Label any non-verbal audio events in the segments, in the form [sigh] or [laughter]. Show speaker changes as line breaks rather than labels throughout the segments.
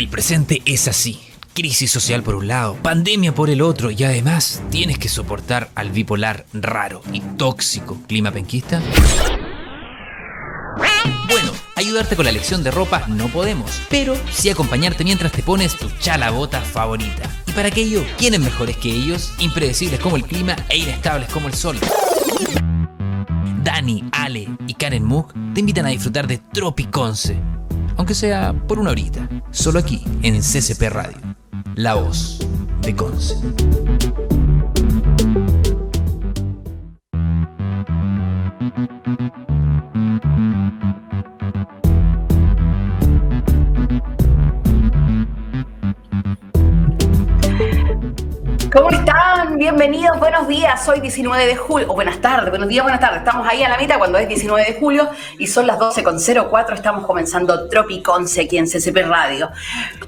El presente es así. Crisis social por un lado, pandemia por el otro y además tienes que soportar al bipolar raro y tóxico clima penquista. Bueno, ayudarte con la elección de ropa no podemos, pero sí acompañarte mientras te pones tu chalabota favorita. Y para aquello, ¿quiénes mejores que ellos? Impredecibles como el clima e inestables como el sol. Dani, Ale y Karen Moog te invitan a disfrutar de Tropiconce, aunque sea por una horita, solo aquí en CCP Radio, la voz de Conce.
¿Cómo están? Bienvenidos, buenos días. Hoy 19 de julio, o buenas tardes, buenos días, buenas tardes. Estamos ahí a la mitad cuando es 19 de julio y son las 12.04. Estamos comenzando Tropiconce aquí en CCP Radio.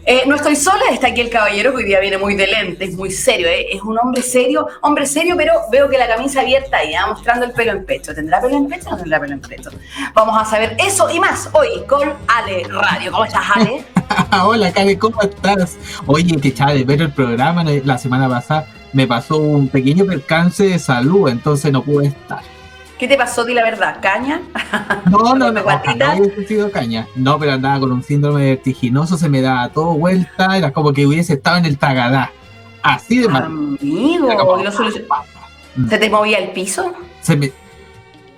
Eh, no estoy sola, está aquí el caballero que hoy día viene muy de lentes, muy serio. ¿eh? Es un hombre serio, hombre serio, pero veo que la camisa abierta y mostrando el pelo en pecho. ¿Tendrá pelo en pecho o no tendrá pelo en pecho? Vamos a saber eso y más hoy con Ale Radio. ¿Cómo estás, Ale? [laughs]
Hola, Karen, ¿cómo estás? Oye, que echaba de ver el programa la semana pasada. Me pasó un pequeño percance de salud, entonces no pude estar.
¿Qué te pasó? Di la verdad, ¿caña? [laughs]
No, no, no, no hubiese sido caña. No, pero andaba con un síndrome vertiginoso, se me daba todo vuelta, era como que hubiese estado en el tagadá. Así de mal.
Amigo, ¿se te movía el piso?
Se me...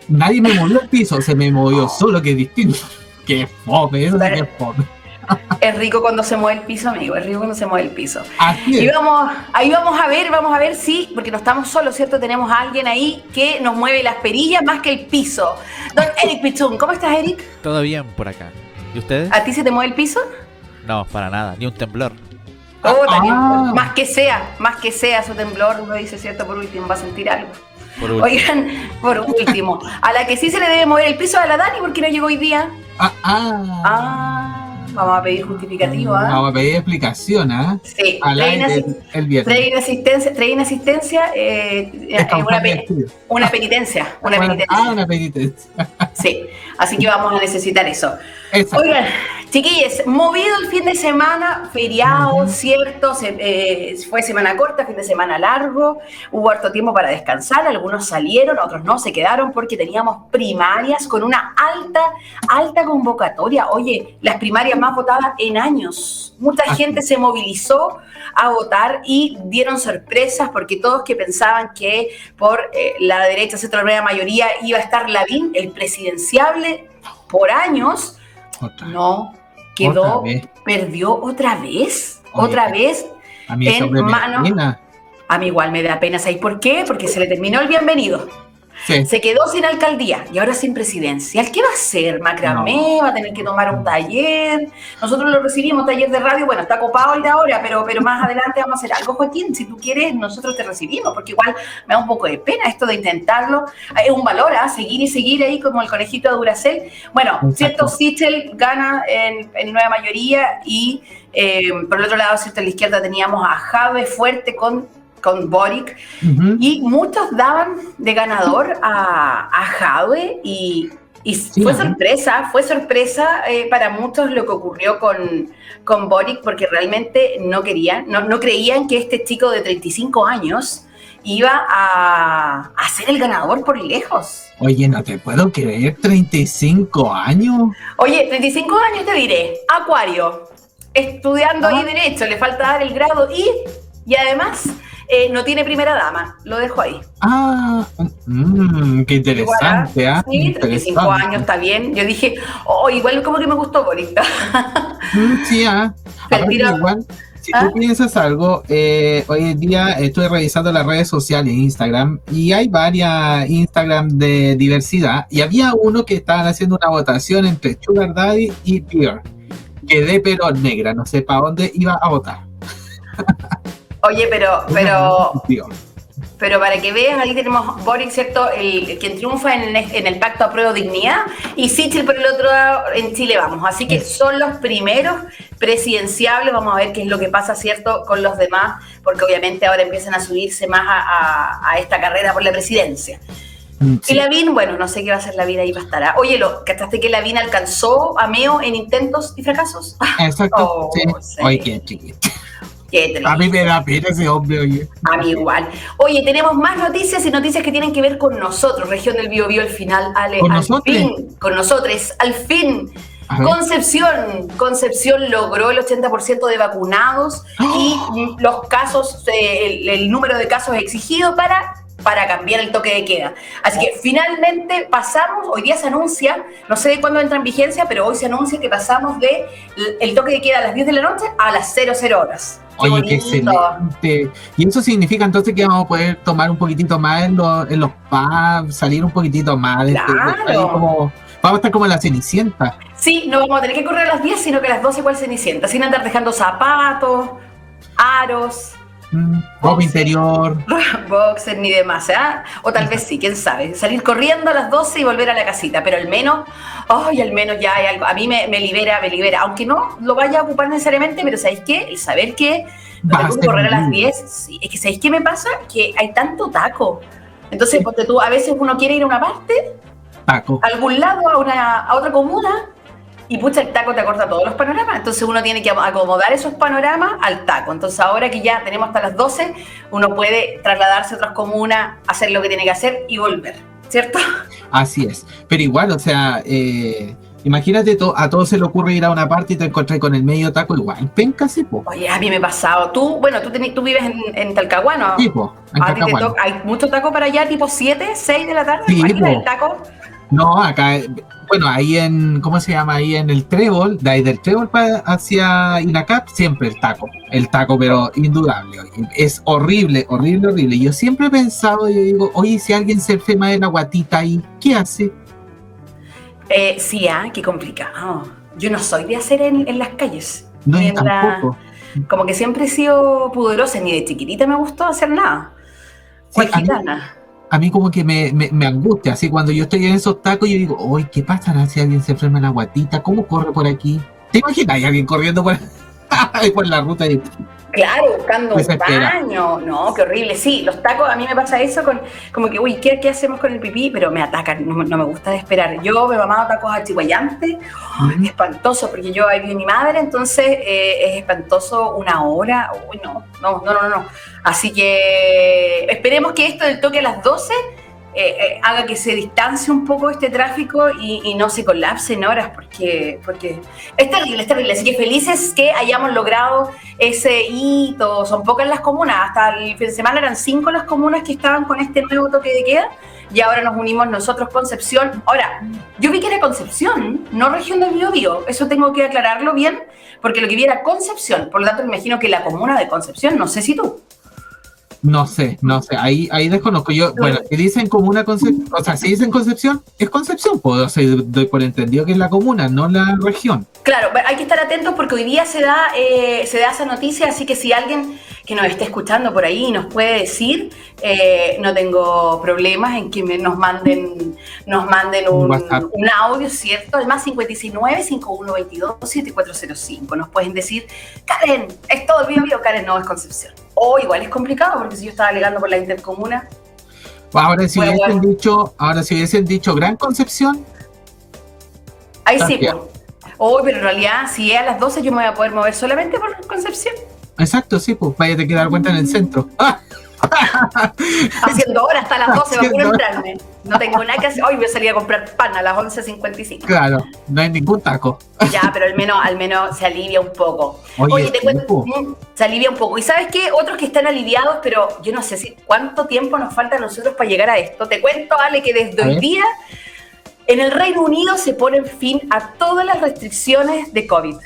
Nadie me movió el piso, se me movió solo, que es distinto. [laughs] Qué fome, eso sí que es fome. [laughs]
Es rico cuando se mueve el piso, amigo. Es rico cuando se mueve el piso. Y vamos, ahí vamos a ver, vamos a ver si, porque no estamos solos, ¿cierto? Tenemos a alguien ahí que nos mueve las perillas más que el piso. Don [laughs] Eric Pichun, ¿cómo estás, Eric?
Todo bien por acá. ¿Y ustedes?
¿A ti se te mueve el piso?
No, para nada, ni un temblor.
Oh, ah. Más que sea, más que sea su temblor, uno dice, ¿cierto? Por último, va a sentir algo. Por Oigan, por último, a la que sí se le debe mover el piso a la Dani porque no llegó hoy día.
Ah, ah.
ah. Vamos a pedir justificativo, ¿ah?
Vamos a pedir explicación, ¿ah?
Sí, el, viernes. Trae asistencia, trae asistencia eh, una, una, penitencia. Una penitencia.
Ah, una penitencia.
Sí, así que vamos a necesitar eso. Oigan, chiquillos, movido el fin de semana, feriado, cierto, eh, fue semana corta, fin de semana largo, hubo harto tiempo para descansar, algunos salieron, otros no, se quedaron porque teníamos primarias con una alta, alta convocatoria. Oye, las primarias más votadas en años. Mucha gente se movilizó a votar y dieron sorpresas porque todos que pensaban que por eh, la derecha, centro la mayoría, iba a estar Lavín, el presidenciable, por años, no, quedó, perdió otra vez, otra vez
a mí en mano.
A mí igual me da pena, ¿sabes por qué? Porque se le terminó el bienvenido. Se quedó sin alcaldía y ahora sin presidencial. ¿Qué va a hacer? Macramé va a tener que tomar un taller. Nosotros lo recibimos, taller de radio. Bueno, está copado el de ahora, pero, pero más adelante vamos a hacer algo, Joaquín. Si tú quieres, nosotros te recibimos, porque igual me da un poco de pena esto de intentarlo. Es un valor, ¿ah? Seguir y seguir ahí como el conejito de Duracel. Bueno, cierto, Sichel gana en, nueva mayoría y eh, por el otro lado, cierto, a la izquierda teníamos a Jave fuerte con con Boric, y muchos daban de ganador a, a y, fue sorpresa, fue sorpresa eh, para muchos lo que ocurrió con, con Boric, porque realmente no querían, no, no creían que este chico de 35 años iba a, a, ser el ganador por lejos.
Oye, no te puedo creer, 35 años.
Oye, 35 años te diré, Acuario, estudiando ahí ah. Derecho, le falta dar el grado y, y además eh, no tiene primera dama, lo dejo ahí.
Ah, mmm, qué interesante. ¿ah?
Sí, 35 años está bien. Yo dije, oh, igual como que me gustó Boris. [laughs]
Mm, sí, ah. [laughs] igual, si tú ¿Ah? piensas algo, eh, hoy en día estoy revisando las redes sociales, Instagram, y hay varias Instagram de diversidad, y había uno que estaban haciendo una votación entre Sugar Daddy y Pierre. Quedé pero negra, no sé para dónde iba a votar. [laughs]
Oye, pero, pero, pero para que veas, ahí tenemos Boric, ¿cierto? El, quien triunfa en, el pacto a prueba dignidad y Sichel por el otro lado en Chile vamos. Así que son los primeros presidenciables. Vamos a ver qué es lo que pasa, ¿cierto? Con los demás, porque obviamente ahora empiezan a subirse más a, esta carrera por la presidencia. Y Lavín, bueno, no sé qué va a hacer la vida ahí va a estar. ¿ah? Oye, ¿lo cachaste que Lavín alcanzó a Meo en intentos y fracasos? [laughs]
Exacto. Oh, sí. Oye, qué chiquito. A mí me da pena ese hombre, oye.
A mí igual. Oye, tenemos más noticias y noticias que tienen que ver con nosotros, región del Biobío, al final, Ale.
¿Con nosotros?
con nosotros, al fin. Concepción, Concepción logró el 80% de vacunados y ¡Oh! los casos, eh, el, número de casos exigido para para cambiar el toque de queda. Así que finalmente pasamos, hoy día se anuncia, no sé de cuándo entra en vigencia, pero hoy se anuncia que pasamos de el toque de queda a las 10 de la noche a las 00 horas.
Oye, qué excelente. Y eso significa entonces que vamos a poder tomar un poquitito más en los, en los pubs, salir un poquitito más. Este, vamos a estar como en la cenicienta.
Sí, no vamos a tener que correr a las 10, sino que a las 12 igual cenicienta, sin andar dejando zapatos, aros.
Ropa interior. [laughs]
Boxer ni demás, ¿eh? O tal vez sí, quién sabe. Salir corriendo a las 12 y volver a la casita, pero al menos, ay, al menos ya hay algo. A mí me, libera, me libera. Aunque no lo vaya a ocupar necesariamente, pero ¿sabéis qué? El saber que no tengo que correr a las 10, sí. Es que ¿sabéis qué me pasa? Que hay tanto taco. Entonces, porque tú, a veces uno quiere ir a una parte,
taco.
a algún lado, a, una, a otra comuna, y pucha, el taco te acorta todos los panoramas, entonces uno tiene que acomodar esos panoramas al taco. Entonces ahora que ya tenemos hasta las 12, uno puede trasladarse a otras comunas, hacer lo que tiene que hacer y volver, ¿cierto?
Así es, pero igual, o sea, eh, imagínate, a todos se le ocurre ir a una parte y te encontrás con el medio taco igual, penca sí, po.
Oye, a mí me ha pasado, tú, bueno, tú, tú vives en, en Talcahuano.
Sí, po,
en hay mucho taco para allá, tipo 7, 6 de la tarde,
sí,
el taco.
No, acá, bueno, ahí en, ¿cómo se llama? Ahí en el trébol, de ahí del trébol hacia Inacap, siempre el taco, el taco, pero indudable. Es horrible, horrible, horrible. Yo siempre he pensado, yo digo, oye, si alguien se enferma de la guatita ahí, ¿qué hace?
Eh, sí, ah, qué complicado. Yo no soy de hacer en, las calles.
No, tampoco.
como que siempre he sido pudorosa, ni de chiquitita me gustó hacer nada. Sí, gitana
a mí como que me, me, angustia, así cuando yo estoy en esos tacos, yo digo, uy, ¿qué pasará si alguien se enferma en la guatita? ¿Cómo corre por aquí? ¿Te imaginas? Hay alguien corriendo por, [laughs] por la ruta y
Claro, buscando un baño. No, qué horrible. Sí, los tacos, a mí me pasa eso con, como que, uy, ¿qué, qué hacemos con el pipí? Pero me atacan, no, me gusta de esperar. Yo me he mamado tacos a chihuayantes, espantoso, porque yo ahí vi mi madre, entonces eh, es espantoso una hora. Uy, no, no, no, no, no. Así que esperemos que esto del toque a las 12 eh, eh, haga que se distancie un poco este tráfico y, no se colapse en horas, porque, porque es terrible, es terrible. Así que felices que hayamos logrado ese hito. Son pocas las comunas, hasta el fin de semana eran cinco las comunas que estaban con este nuevo toque de queda y ahora nos unimos nosotros, Concepción. Ahora, yo vi que era Concepción, no región del Biobío, eso tengo que aclararlo bien, porque lo que vi era Concepción, por lo tanto me imagino que la comuna de Concepción, no sé si tú.
No sé, no sé, ahí, ahí desconozco. Yo, bueno, si dicen comuna Concepción, o sea, si dicen Concepción, es Concepción, puedo doy por entendido que es la comuna, no la región.
Claro, hay que estar atentos porque hoy día se da, eh, se da esa noticia, así que si alguien que nos esté escuchando por ahí nos puede decir, eh, no tengo problemas en que nos manden, nos manden un, un, audio, ¿cierto? El más 569 5122 7405. Nos pueden decir, Karen, es todo el video, Karen, no es Concepción. O igual es complicado, porque si yo estaba alegando por la intercomuna.
Ahora si hubiesen dicho, ahora si hubiesen dicho Gran Concepción.
Ahí sí, pues. Hoy, pero en realidad, si es a las 12, yo me voy a poder mover solamente por Concepción.
Exacto, sí, pues vaya a dar cuenta en el centro. [laughs]
Haciendo horas hasta las 12 para entrarme. No tengo nada que hacer. Hoy voy a salir a comprar pan a las 11.55.
Claro, no hay ningún taco.
Ya, pero al menos, al menos se alivia un poco. Oye, te cuento, mm, se alivia un poco. ¿Y sabes qué? Otros que están aliviados, pero yo no sé si cuánto tiempo nos falta a nosotros para llegar a esto. Te cuento, Ale, que desde hoy día en el Reino Unido se ponen fin a todas las restricciones de COVID.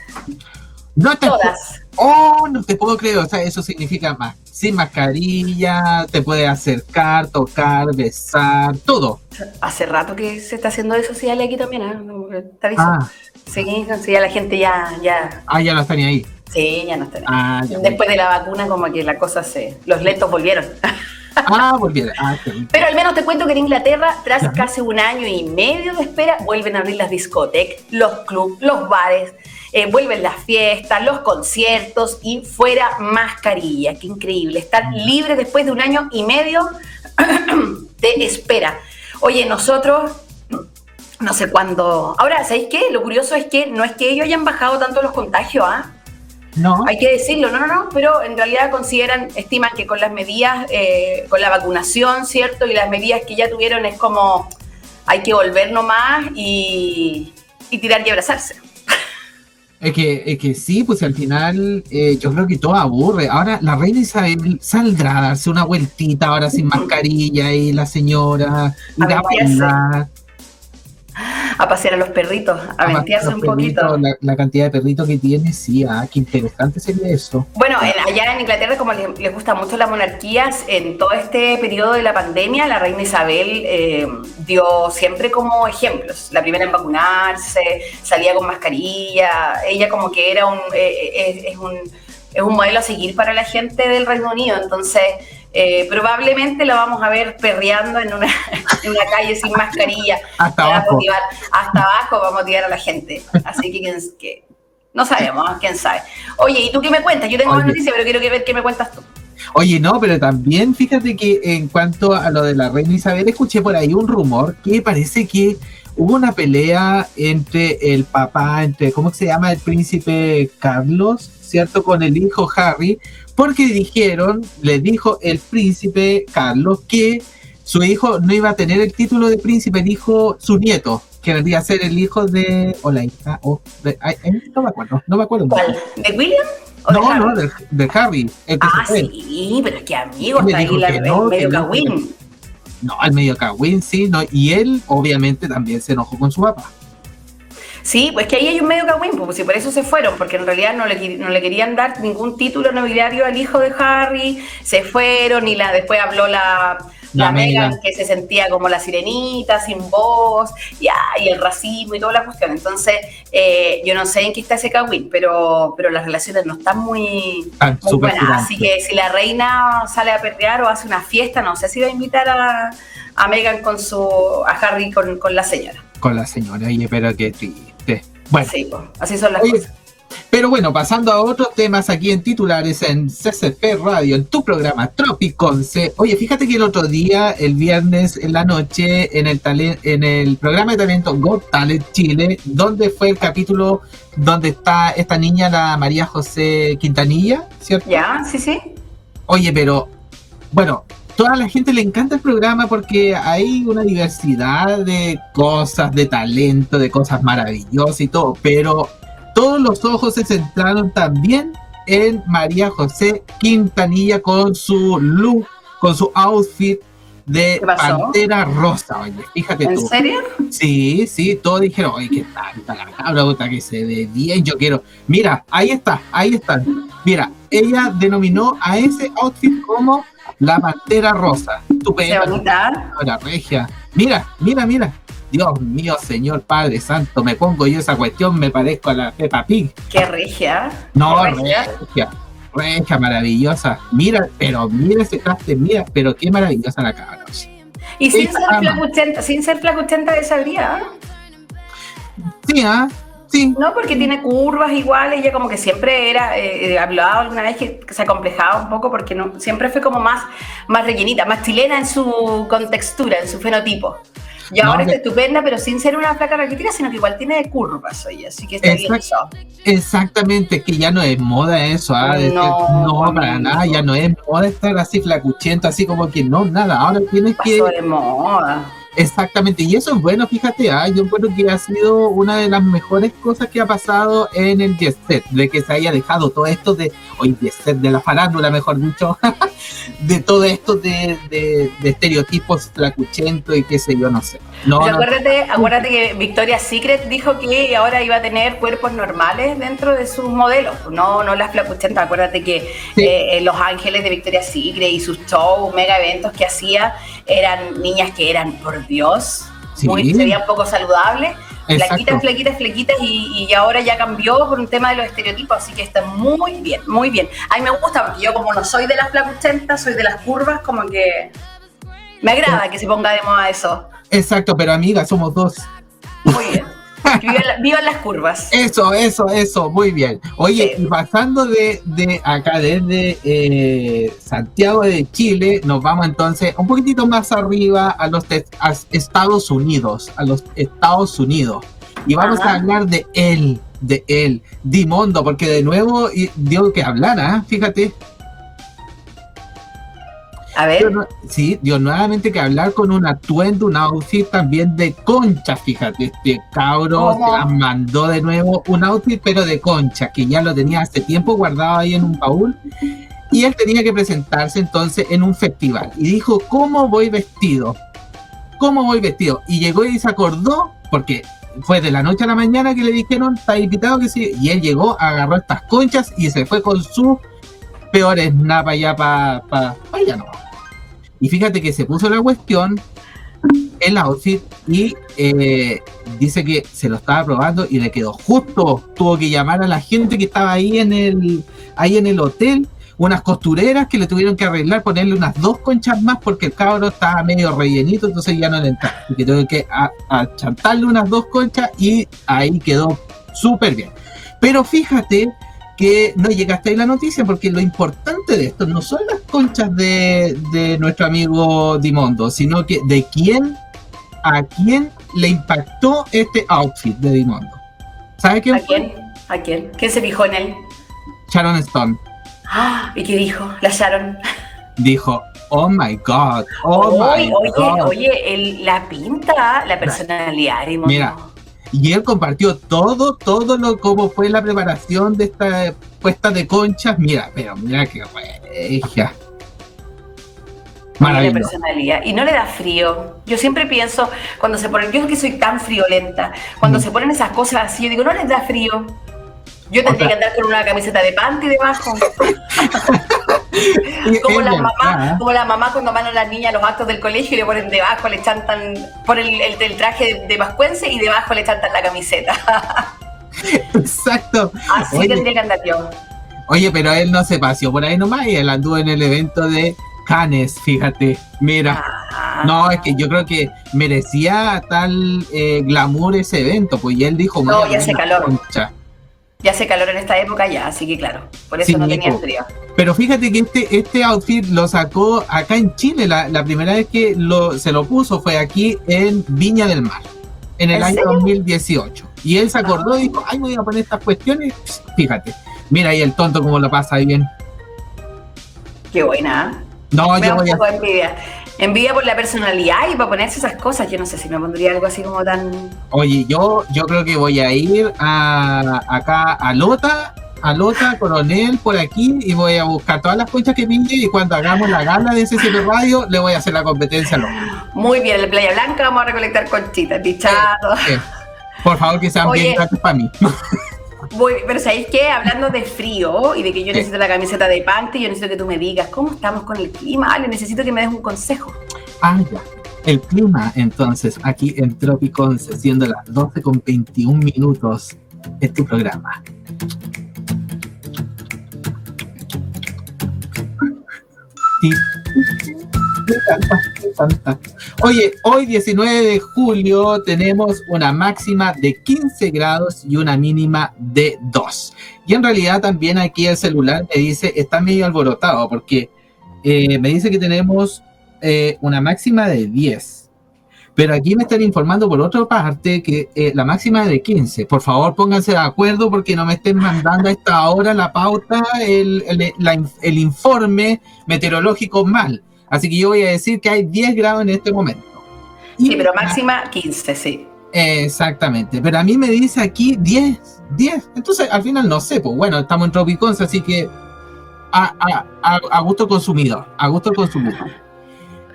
No Todas. Oh, no te puedo creer. O sea, eso significa más. Sin mascarilla, te puede acercar, tocar, besar, todo.
Hace rato que se está haciendo eso, sí, aquí también. ¿eh? ¿Está ah. Sí, sí, ya la gente ya, ya.
Ah, ya no están ahí.
Sí, ya no están ahí. Ah, Después de la vacuna, como que la cosa se. Los lentos volvieron. [laughs]
Ah, volvieron. Ah,
Pero al menos te cuento que en Inglaterra, tras casi un año y medio de espera, vuelven a abrir las discotecas, los clubs, los bares eh, vuelven las fiestas, los conciertos y fuera mascarilla. Qué increíble. Estar libre después de un año y medio [clears throat] de espera. Oye, nosotros, no sé cuándo. Ahora, ¿sabéis qué? Lo curioso es que no es que ellos hayan bajado tanto los contagios, ¿ah? No. Hay que decirlo, no, no, no, pero en realidad consideran, estiman que con las medidas, eh, con la vacunación, ¿cierto? Y las medidas que ya tuvieron es como hay que volver nomás y, y tirar y abrazarse.
Es que, es que sí, pues al final eh, yo creo que todo aburre. Ahora la reina Isabel saldrá a darse una vueltita ahora sin mascarilla y la señora
a, a pasear a los perritos, a, a un poquito.
La, cantidad de perritos que tiene, sí, ah, qué interesante sería eso.
Bueno, allá en Inglaterra, como les, gusta mucho las monarquías, en todo este periodo de la pandemia, la reina Isabel eh, dio siempre como ejemplos. La primera en vacunarse, salía con mascarilla, ella como que era un, eh, eh, es, un, es un modelo a seguir para la gente del Reino Unido, entonces eh, probablemente la vamos a ver perreando en una, [laughs] en una calle sin mascarilla.
Hasta abajo.
hasta abajo vamos a motivar a la gente. Así que, que no sabemos, quién sabe. Oye, ¿y tú qué me cuentas? Yo tengo más noticias, pero quiero que ver qué me cuentas tú.
Oye, no, pero también fíjate que en cuanto a lo de la reina Isabel, escuché por ahí un rumor que parece que hubo una pelea entre el papá, entre, ¿cómo se llama? El príncipe Carlos, ¿cierto? Con el hijo Harry, porque dijeron, le dijo el príncipe Carlos que su hijo no iba a tener el título de príncipe, dijo su nieto, que vendría a ser el hijo de, o la hija, o no me acuerdo, no me acuerdo.
¿Cuál? ¿De William?
no, no, de, Harry.
ah, sí, pero es que amigo, está ahí la, no, el medio cagüín.
No, el medio cagüín, sí, no, y él obviamente también se enojó con su papá.
Sí, pues que ahí hay un medio cagüín, pues si por eso se fueron, porque en realidad no le, no le querían dar ningún título nobiliario al hijo de Harry, se fueron y la después habló la, la, Megan que se sentía como la sirenita, sin voz, y, y el racismo y toda la cuestión. Entonces, eh, yo no sé en qué está ese cagüín, pero, pero las relaciones no están muy, buenas. Así que si la reina sale a perrear o hace una fiesta, no sé si va a invitar a, a Megan con su, a Harry con, con la señora.
Con la señora, y espero que bueno,
así son las cosas.
Pero bueno, pasando a otros temas aquí en titulares en CCP Radio, en tu programa Tropiconce. Oye, fíjate que el otro día, el viernes en la noche, en el, en el programa de talento Got Talent Chile, donde fue el capítulo donde está esta niña, la María José Quintanilla, ¿cierto?
Ya, sí, sí.
Oye, pero bueno, toda la gente le encanta el programa porque hay una diversidad de cosas, de talento, de cosas maravillosas y todo, pero todos los ojos se centraron también en María José Quintanilla con su look, con su outfit de pantera rosa, oye, fíjate
tú. ¿En serio?
Sí, sí, todos dijeron, oye, qué tanta la cabra, que se ve bien, yo quiero. Mira, ahí está, ahí está. Mira, ella denominó a ese outfit como la pantera rosa.
Tu
La regia. Mira, mira, mira. Dios mío, Señor Padre Santo, me pongo yo esa cuestión, me parezco a la Peppa Pig.
Qué regia.
No, regia. regia. maravillosa. Mira, pero mira ese traste, mira, pero qué maravillosa la cabra.
Y sin ser, flacuchenta, sin ser flacuchenta de esa
Sí, ¿ah?
No, porque tiene curvas igual, ella como que siempre era, eh, eh hablado alguna vez que, se acomplejaba un poco porque no, siempre fue como más, más rellenita, más chilena en su contextura, en su fenotipo. Y ahora está estupenda, pero sin ser una placa raquítica, sino que igual tiene curvas, oye, así que está bien eso.
Exactamente, que ya no es moda eso, ¿ah? no, para nada, ya no es moda estar así flacuchento, así como que no, nada, ahora tienes que...
de moda.
Exactamente, y eso es bueno, fíjate, ¿ah? yo creo que ha sido una de las mejores cosas que ha pasado en el Jet Set, de que se haya dejado todo esto de, hoy Jet Set de la farándula, mejor dicho, [laughs] de todo esto de, de, estereotipos flacuchentos y qué sé yo, no sé.
No, acuérdate, acuérdate que Victoria's Secret dijo que ahora iba a tener cuerpos normales dentro de sus modelos, no, no las flacuchentas, acuérdate que eh, Los Ángeles de Victoria's Secret y sus shows, mega eventos que hacía, eran niñas que eran, por Dios, muy, serían poco saludables, flaquitas, flaquitas, flaquitas, y, y, ahora ya cambió por un tema de los estereotipos, así que está muy bien, muy bien. A mí me gusta, porque yo como no soy de las flacuchentas, soy de las curvas, como que me agrada que se ponga de moda eso.
Exacto, pero amiga, somos dos.
Muy bien. Vivan, las curvas.
Eso, eso, eso, muy bien. Oye, y pasando de, de acá, desde eh, Santiago de Chile, nos vamos entonces un poquitito más arriba a los Estados Unidos, a los Estados Unidos. Y vamos a hablar de él, de él, Dimondo, porque de nuevo dio que hablar, ¿ah? Fíjate.
A ver.
sí, dio nuevamente que hablar con un atuendo, un outfit también de concha, fíjate. Este cabro mandó de nuevo un outfit, pero de concha, que ya lo tenía hace tiempo guardado ahí en un baúl. Y él tenía que presentarse entonces en un festival. Y dijo, ¿cómo voy vestido? ¿Cómo voy vestido? Y llegó y se acordó, porque fue de la noche a la mañana que le dijeron, está invitado que sí. Y él llegó, agarró estas conchas y se fue con sus peores napa ya para pa, allá no. Y fíjate que se puso la cuestión, el outfit, y eh, dice que se lo estaba probando y le quedó justo. Tuvo que llamar a la gente que estaba ahí en el, ahí en el hotel, unas costureras que le tuvieron que arreglar, ponerle unas dos conchas más porque el cabro estaba medio rellenito, entonces ya no le entraba. Y que tuvo que achantarle unas dos conchas y ahí quedó súper bien. Pero fíjate que no llegaste ahí la noticia, porque lo importante de esto no son las conchas de, nuestro amigo Dimondo, sino que de quién, a quién le impactó este outfit de Dimondo.
¿Sabe quién? ¿A quién? ¿A quién? ¿Quién se fijó en él?
Sharon Stone.
Ah, ¿y qué dijo? La Sharon.
Dijo, oh my God, oh
my oye, God. Oye, la pinta, la personalidad de Dimondo. Mira,
y él compartió todo, todo lo como fue la preparación de esta puesta de conchas. Mira, pero mira qué regia.
Maravilloso. personalidad. Y no le da frío. Yo siempre pienso, cuando se ponen, yo que soy tan friolenta, cuando mm. se ponen esas cosas así, yo digo, no les da frío. Yo tendría que andar con una camiseta de panty debajo. [laughs] [laughs] como, la mamá, como la mamá cuando van a las niñas a los actos del colegio y le ponen debajo, le chantan, por el, el, traje de, vascuense y debajo le chantan la camiseta. [laughs]
Exacto.
Así tendría que andar yo.
Oye, pero él no se paseó por ahí nomás y él anduvo en el evento de Canes, fíjate. Mira. Ah. No, es que yo creo que merecía tal eh, glamour ese evento, pues y él dijo,
no, ya hace calor. Ya hace calor en esta época ya, así que claro, por eso no tenía frío.
Pero fíjate que este, este outfit lo sacó acá en Chile, la, primera vez que lo, se lo puso fue aquí en Viña del Mar, en el año 2018. Y él se acordó y dijo, ay, me voy a poner estas cuestiones, fíjate, mira ahí el tonto como lo pasa ahí bien.
Qué buena.
No, yo voy a...
Envidia por la personalidad y para ponerse esas cosas. Yo no sé si me pondría algo así como tan.
Oye, yo, yo creo que voy a ir a, acá a Lota, a Lota, [laughs] Coronel, por aquí, y voy a buscar todas las conchas que pinte y cuando hagamos la gala de CCP Radio, le voy a hacer la competencia a Lota.
Muy bien, en la Playa Blanca vamos a recolectar conchitas, dichado.
Por favor, que sean bien gratis para mí. [laughs]
pero ¿sabéis qué? Hablando de frío y de que yo necesito la camiseta de panty, yo necesito que tú me digas cómo estamos con el clima. Ale, necesito que me des un consejo.
Ah, ya. El clima, entonces, aquí en Tropicon, siendo las 12 con 21 minutos, es tu programa. [laughs] Oye, hoy 19 de julio tenemos una máxima de 15 grados y una mínima de 2. Y en realidad también aquí el celular me dice, está medio alborotado porque eh, me dice que tenemos eh, una máxima de 10. Pero aquí me están informando por otra parte que eh, la máxima es de 15. Por favor, pónganse de acuerdo porque no me estén mandando a esta hora la pauta, el, el informe meteorológico mal. Así que yo voy a decir que hay 10 grados en este momento.
Sí, pero máxima 15, sí.
Exactamente, pero a mí me dice aquí 10, 10. Entonces al final no sé, pues bueno, estamos en Tropicons, así que a, a, a gusto consumidor, a gusto consumidor.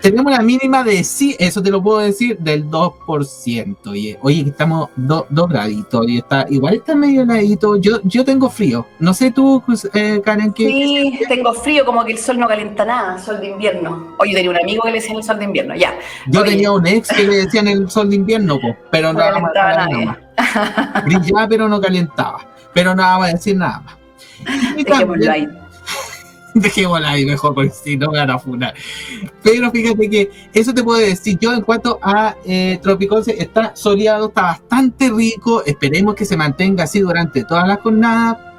Tenemos la mínima de sí, eso te lo puedo decir, del 2%. Oye, oye estamos dos graditos y está, igual está medio heladito. Yo, yo tengo frío. No sé tú, eh, Karen,
que. Sí, tengo frío, como que el sol no calienta nada, sol de invierno. Oye, tenía un amigo que le decía el sol de invierno, ya.
Yo tenía un ex que le decían el sol de invierno, pero no, calentaba nada más. Brillaba, pero no calentaba. Pero no vamos a decir nada más. [laughs] [laughs] Dejémosla ahí mejor, porque si no me van a funar. Pero fíjate que eso te puedo decir. Yo, en cuanto a eh, Tropiconce, está soleado, está bastante rico. Esperemos que se mantenga así durante toda la jornada.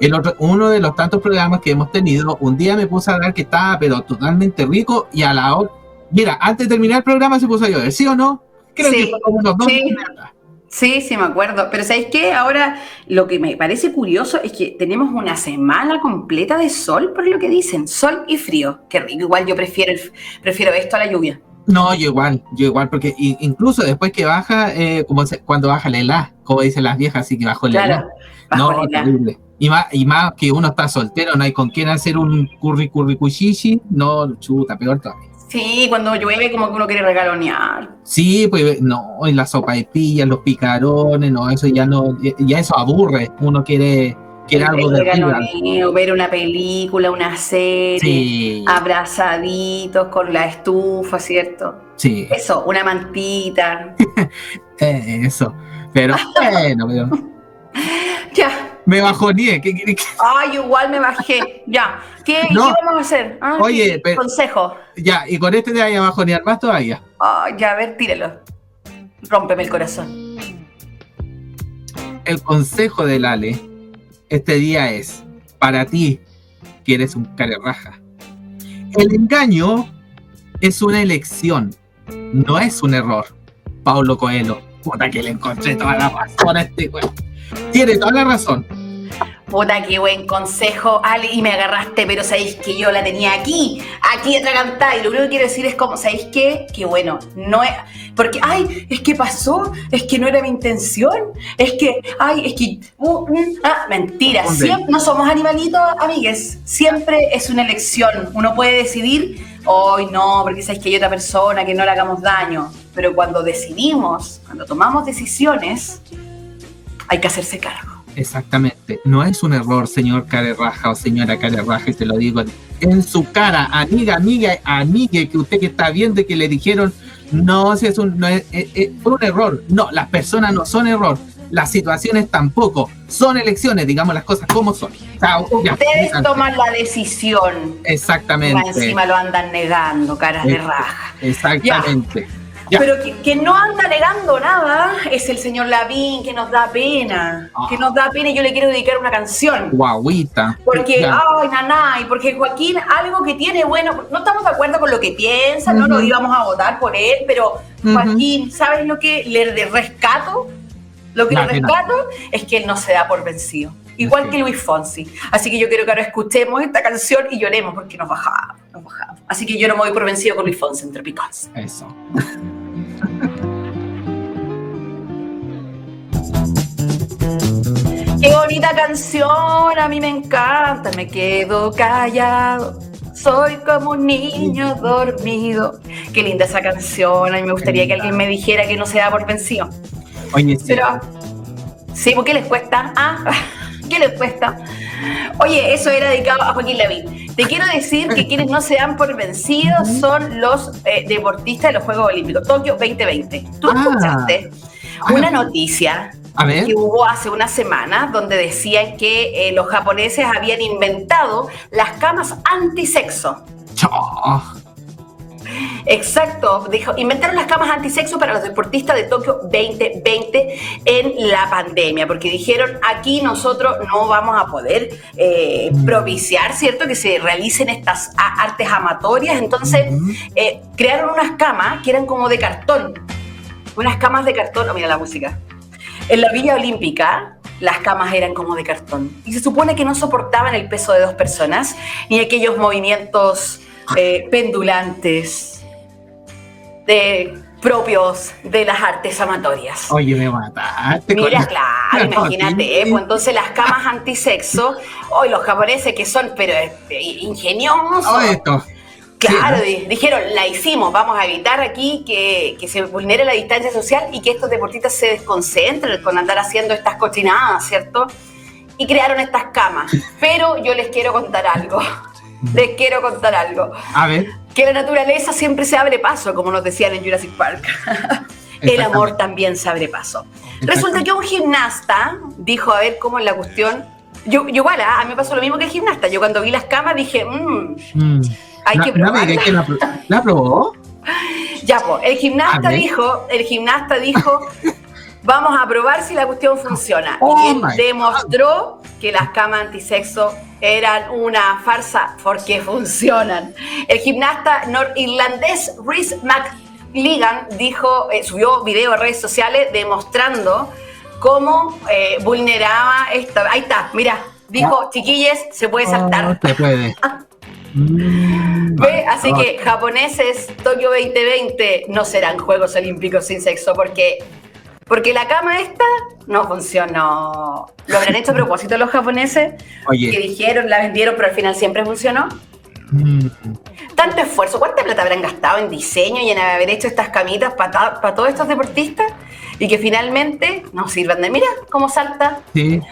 El otro, uno de los tantos programas que hemos tenido, un día me puse a hablar que estaba, pero totalmente rico, y a la hora. Mira, antes de terminar el programa se puso a llover, ¿sí o no?
Creo que fue como unos dos sí. Sí, sí, me acuerdo. Pero ¿sabéis qué? Ahora lo que me parece curioso es que tenemos una semana completa de sol, por lo que dicen. Sol y frío. Qué rico. Igual yo prefiero, prefiero esto a la lluvia.
No, yo igual, yo igual, porque incluso después que baja, eh, como cuando baja la helada, como dicen las viejas, así que bajó la claro, No, terrible. Y más, y más que uno está soltero, no hay con quién hacer un curry curry cuchichi, no, chuta, peor todavía.
Sí, cuando llueve como que uno quiere regalonear.
Sí, pues no, y la sopa de pillas, los picarones, no, eso ya no, ya eso aburre. Uno quiere, quiere algo de
regaloneo, ver una película, una serie, abrazaditos con la estufa, ¿cierto?
Sí.
Eso, una mantita. [laughs]
eso. Pero [laughs] bueno, pero.
ya.
Me bajoneé. ¿Qué querés que.?
Ay, igual me bajé. Ya. ¿Qué, ¿qué vamos a hacer?
Ah, Oye,
pero, consejo.
Ya, y con este te vaya a bajonear más todavía.
Ay, ya, a ver, tírelo. Rómpeme el corazón.
El consejo del Ale este día es para ti, que eres un raja. El engaño es una elección, no es un error. Paulo Coelho. Puta que le encontré toda la razón a este weón. Tiene toda la razón.
Puta, qué buen consejo, Ale, y me agarraste, pero sabéis que yo la tenía aquí, aquí atragantada, y lo único que quiero decir es como, ¿sabéis qué? Que bueno, no es, porque, ay, es que pasó, es que no era mi intención, es que, ay, es que, uh, mm, ah, mentira, siempre, no somos animalitos, amigues, siempre es una elección, uno puede decidir, hoy no, porque sabéis que hay otra persona, que no le hagamos daño, pero cuando decidimos, cuando tomamos decisiones, hay que hacerse cargo.
Exactamente. No es un error, señor Raja o señora Raja, y te lo digo en su cara, amiga, amiga, amiga, que usted que está viendo que le dijeron, no, si es un, no es, un error. No, las personas no son error. Las situaciones tampoco. Son elecciones, digamos las cosas como son.
Ustedes toman la decisión.
Exactamente.
encima lo andan negando, caras de raja.
Exactamente.
Pero que, no anda negando nada es el señor Lavín, que nos da pena. Ah. Que nos da pena y yo le quiero dedicar una canción.
Guauita.
Porque, ay, nanay, porque Joaquín, algo que tiene bueno, no estamos de acuerdo con lo que piensa, no lo íbamos a votar por él, pero Joaquín, ¿sabes lo que le rescato? Lo que le rescato es que él no se da por vencido. Igual que Luis Fonsi. Así que yo quiero que ahora escuchemos esta canción y lloremos porque nos bajamos, nos bajamos. Así que yo no me voy por vencido con Luis Fonsi entre picos.
Eso. [laughs] [laughs]
Qué bonita canción, a mí me encanta, me quedo callado. Soy como un niño dormido. Qué linda esa canción. A mí me gustaría que alguien me dijera que no se da por vencido.
Oye, sí.
Pero, sí, ¿por qué les cuesta? Ah, [laughs] ¿qué les cuesta? Oye, eso era dedicado a Joaquín Lavín. Te quiero decir que quienes no se dan por vencidos son los eh, deportistas de los Juegos Olímpicos, Tokio 2020. ¿Tú ah. escuchaste una noticia que hubo hace una semana donde decían que eh, los japoneses habían inventado las camas antisexo. Exacto, dijo, inventaron las camas antisexo para los deportistas de Tokio 2020 en la pandemia, porque dijeron aquí nosotros no vamos a poder eh, propiciar, ¿cierto? Que se realicen estas artes amatorias, entonces eh, crearon unas camas que eran como de cartón, unas camas de cartón, oh, mira la música. En la Villa Olímpica, las camas eran como de cartón. Y se supone que no soportaban el peso de dos personas, ni aquellos movimientos eh, pendulantes de propios de las artes amatorias.
Oye, me mataste.
Mira, claro, [laughs] imagínate, pues entonces las camas antisexo, hoy los japoneses que son, pero este, ingeniosos.
esto.
Claro, dijeron, la hicimos, vamos a evitar aquí que, que, se vulnere la distancia social y que estos deportistas se desconcentren con andar haciendo estas cochinadas, ¿cierto? Y crearon estas camas. Pero yo les quiero contar algo. Les quiero contar algo.
A ver.
Que la naturaleza siempre se abre paso, como nos decían en Jurassic Park. [laughs] El amor también se abre paso. Resulta que un gimnasta dijo, a ver cómo es la cuestión, Yo, yo igual, ah, a mí me pasó lo mismo que el gimnasta. Yo cuando vi las camas dije, mmm, hay que probarla.
la, probó? [laughs]
Ya, pues, el gimnasta dijo, el gimnasta dijo, [laughs] vamos a probar si la cuestión funciona. Oh y demostró que las camas antisexo eran una farsa porque funcionan. El gimnasta norirlandés Rhys McLigan dijo, eh, subió video a redes sociales demostrando cómo eh, vulneraba esto. Ahí está, mira, dijo, chiquilles, se puede saltar.
se puede. [laughs]
Mm. Así que japoneses, Tokio 2020 no serán Juegos Olímpicos sin sexo porque porque la cama esta no funcionó. Lo habrán hecho a propósito los japoneses que dijeron, la vendieron, pero al final siempre funcionó. Mm. Tanto esfuerzo, ¿cuánta plata habrán gastado en diseño y en haber hecho estas camitas para todos estos deportistas? Y que finalmente no sirvan de, mira cómo salta. Sí.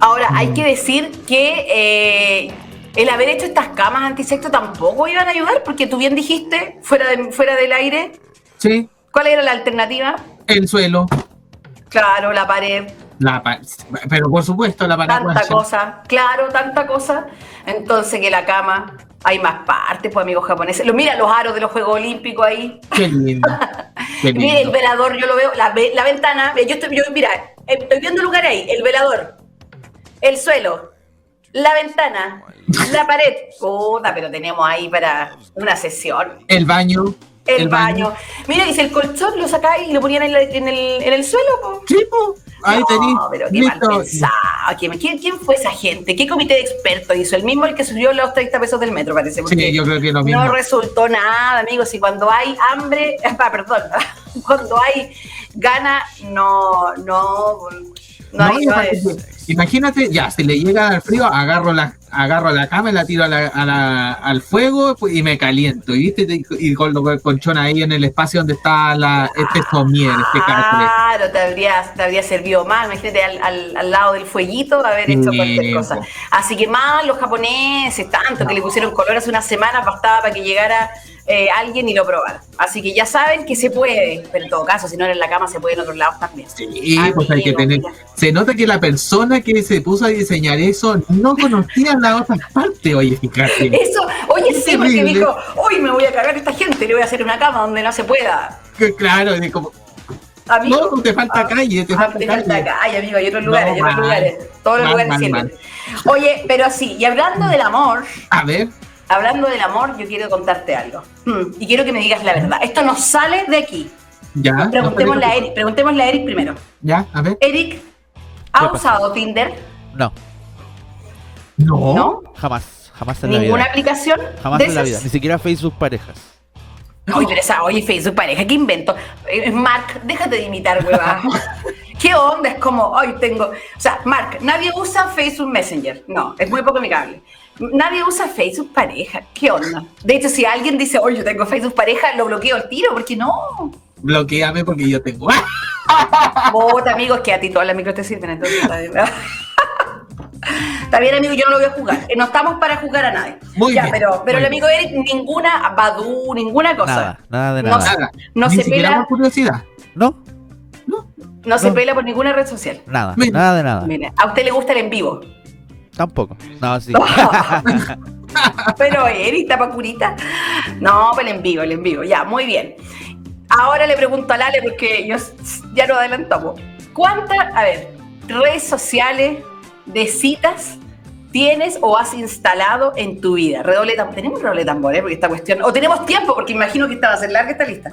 Ahora, hay que decir que eh, el haber hecho estas camas antisexto tampoco iban a ayudar, porque tú bien dijiste, fuera, fuera del aire.
Sí.
¿Cuál era la alternativa?
El suelo.
Claro, la pared.
La pero por supuesto, la pared.
Tanta cosa, claro, tanta cosa. Entonces que la cama, hay más partes, pues amigos japoneses. Lo, mira los aros de los Juegos Olímpicos ahí.
Qué lindo. [laughs]
mira el velador, yo lo veo, la, la ventana, yo estoy, yo, mira, estoy viendo lugar ahí, el velador, el suelo, la ventana, la pared. Puta, pero tenemos ahí para una sesión.
El baño.
El, baño. Mira, dice el colchón lo sacáis y lo ponían en, en, el, en el, suelo. Po?
Sí, po. Ahí no,
pero qué mal pensado. ¿Quién, ¿Quién, fue esa gente? ¿Qué comité de expertos hizo? El mismo el que subió los 30 pesos del metro, parece.
Sí, yo creo que lo mismo.
No resultó nada, amigos. Y cuando hay hambre, [laughs] ah, perdón, [laughs] cuando hay gana, no, no, no, hay.
Imagínate, ya, si le llega al frío, agarro la, agarro la cama y la tiro al fuego pues, y me caliento. Y, ¿viste? y con el colchón ahí en el espacio donde está la, este somier, este
Claro, te habría, te habría servido más. Imagínate al, al, lado del fueguito haber hecho cualquier cosa. Así que más los japoneses, tanto que le pusieron color hace una semana, bastaba para que llegara eh, alguien y lo probar. Así que ya saben que se puede, pero en todo caso, si no era en la cama, se puede en otros lados también.
Sí, pues hay que tener. Se nota que la persona que se puso a diseñar eso no conocía la otra parte, oye, fíjate.
Eso, oye, sí, porque dijo, hoy me voy a cargar a esta gente, le voy a hacer una cama donde no se pueda.
claro, de como. Amigo, no, te falta calle, te, falta, te calle. falta
calle. amigo, hay otros lugares, hay otros lugares. Todos los lugares sirven. Oye, pero sí, y hablando del amor.
A ver
hablando del amor, yo quiero contarte algo. Hmm, y quiero que me digas la verdad. Esto no sale de aquí.
Ya.
Preguntémosle a Eric, preguntémosle a Eric primero.
Ya, a ver.
Eric, ¿ha usado Tinder?
No.
No.
¿No?
Jamás, jamás
en ¿Ninguna la vida. aplicación?
Jamás en la vida, ni siquiera Facebook parejas. [gasps]
Oye, pero esa, oye, Facebook pareja, ¿qué invento? Eh, Mark, déjate de imitar, hueva. [laughs] ¿Qué onda? Es como, hoy tengo. O sea, Mark, nadie usa Facebook Messenger. No, es muy poco amigable. Nadie usa Facebook pareja. ¿Qué onda? De hecho, si alguien dice, oye, yo tengo Facebook pareja, lo bloqueo al tiro, porque no.
Bloqueame porque yo tengo. [laughs]
Vota, amigos, que a ti todas las micros te sirven, entonces está bien. Está bien, amigo, yo no lo voy a jugar. Eh, no estamos para jugar a nadie.
Muy ya, bien.
Pero, pero el amigo Eric, ninguna Badu, ninguna cosa.
Nada, nada de nada.
No, se pela. por
curiosidad.
No.
No. No se pela por ninguna red social.
Nada, nada de nada.
A usted le gusta el en vivo.
Tampoco. No, sí. [laughs]
Pero Eric, curita. No, pero el en vivo, el en vivo. Ya, muy bien. Ahora le pregunto a Lale, porque yo ya lo adelantamos. ¿Cuántas, a ver, redes sociales de citas tienes o has instalado en tu vida? Redoble ¿Tenemos redoble tambor, eh? Porque esta cuestión. O tenemos tiempo, porque imagino que esta va a ser larga esta lista.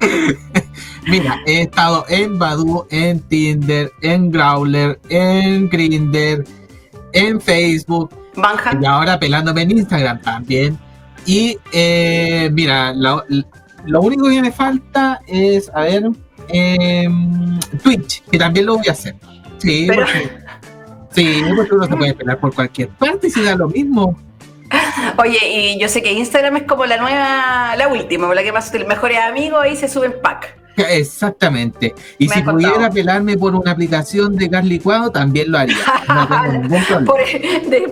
[laughs]
Mira, he estado en Badu, en Tinder, en Growler, en Grinder, en Facebook. Y ahora pelándome en Instagram también. Y eh, mira, lo, único que me falta es, a ver, em, Twitch, que también lo voy a hacer. Sí, porque, sí, porque uno se puede pelar por cualquier parte si da lo mismo.
Oye, y yo sé que Instagram es como la nueva, la última, la que más el mejor amigo, ahí se suben pack.
Exactamente. Y si pudiera pelarme por una aplicación de gas licuado, también lo haría. [laughs]
por,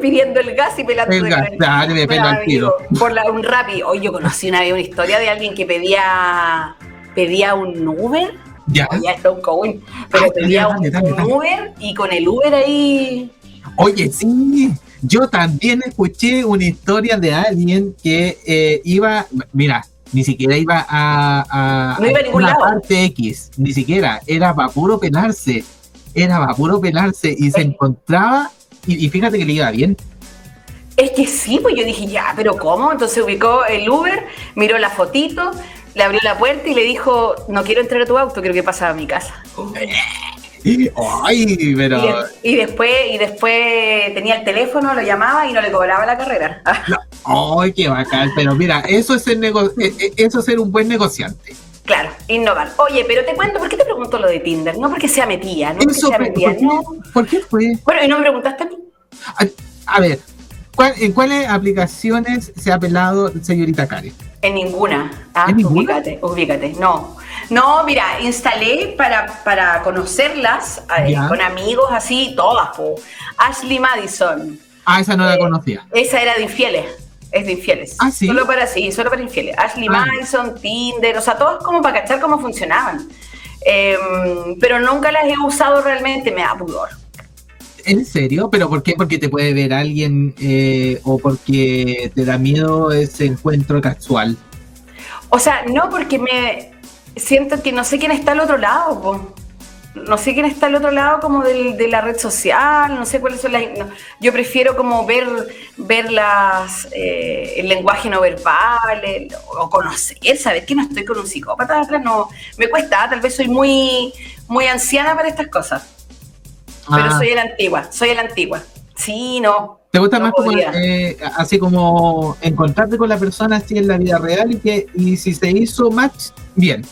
pidiendo el gas y pelando
el gas. Me pelo al tiro.
Por la, un Rappi. Hoy yo conocí una vez una historia de alguien que pedía pedía un Uber Ya. Ya está un cagüín. Pero pedía un, Uber y con el Uber ahí.
Oye, sí. Yo también escuché una historia de alguien que eh, iba, mira, ni siquiera iba a,
no iba a, ningún
parte X, ni siquiera, era para puro pelarse, era para puro pelarse y se encontraba, y, fíjate que le iba bien.
Es que sí, pues yo dije, ya, pero ¿cómo? Entonces ubicó el Uber, miró la fotito, le abrió la puerta y le dijo, no quiero entrar a tu auto, quiero que pasa a mi casa.
Ay, pero...
Y, después, y después tenía el teléfono, lo llamaba y no le cobraba la carrera. [laughs]
Ay, qué bacán. Pero mira, eso es, ser nego eh, eh, eso es ser un buen negociante.
Claro, innovar. Oye, pero te cuento, ¿por qué te pregunto lo de Tinder? No porque sea metida, no porque sea metida. ¿por,
qué, ¿Por qué fue?
Bueno, ¿y no me preguntaste a mí?
A, ver, ¿en cuáles aplicaciones se ha pelado señorita Karen?
En ninguna. Ah, ¿En ninguna? Ubícate, ubícate. No. No, mira, instalé para, para conocerlas eh, con amigos así, todas, Ashley Madison.
Ah, esa no la eh, conocía.
Esa era de infieles. Es de infieles.
Ah, sí.
Solo para sí, solo para infieles. Ashley ah. Madison, Tinder, o sea, todas como para cachar cómo funcionaban. Em, pero nunca las he usado realmente, me da pudor.
¿En serio? ¿Pero por qué? ¿Porque te puede ver alguien eh, o porque te da miedo ese encuentro casual?
O sea, no, porque me siento que no sé quién está al otro lado, no sé quién está al otro lado como de la red social, no sé cuáles son las... yo prefiero como ver, ver las, eh, el lenguaje no verbal, o conocer, saber que no estoy con un psicópata no, me cuesta, tal vez soy muy, muy anciana para estas cosas. Pero ah. soy la antigua, soy la antigua. Sí, no.
¿Te gusta más como, eh, así como encontrarte con la persona así en la vida real y que y si se hizo match, bien?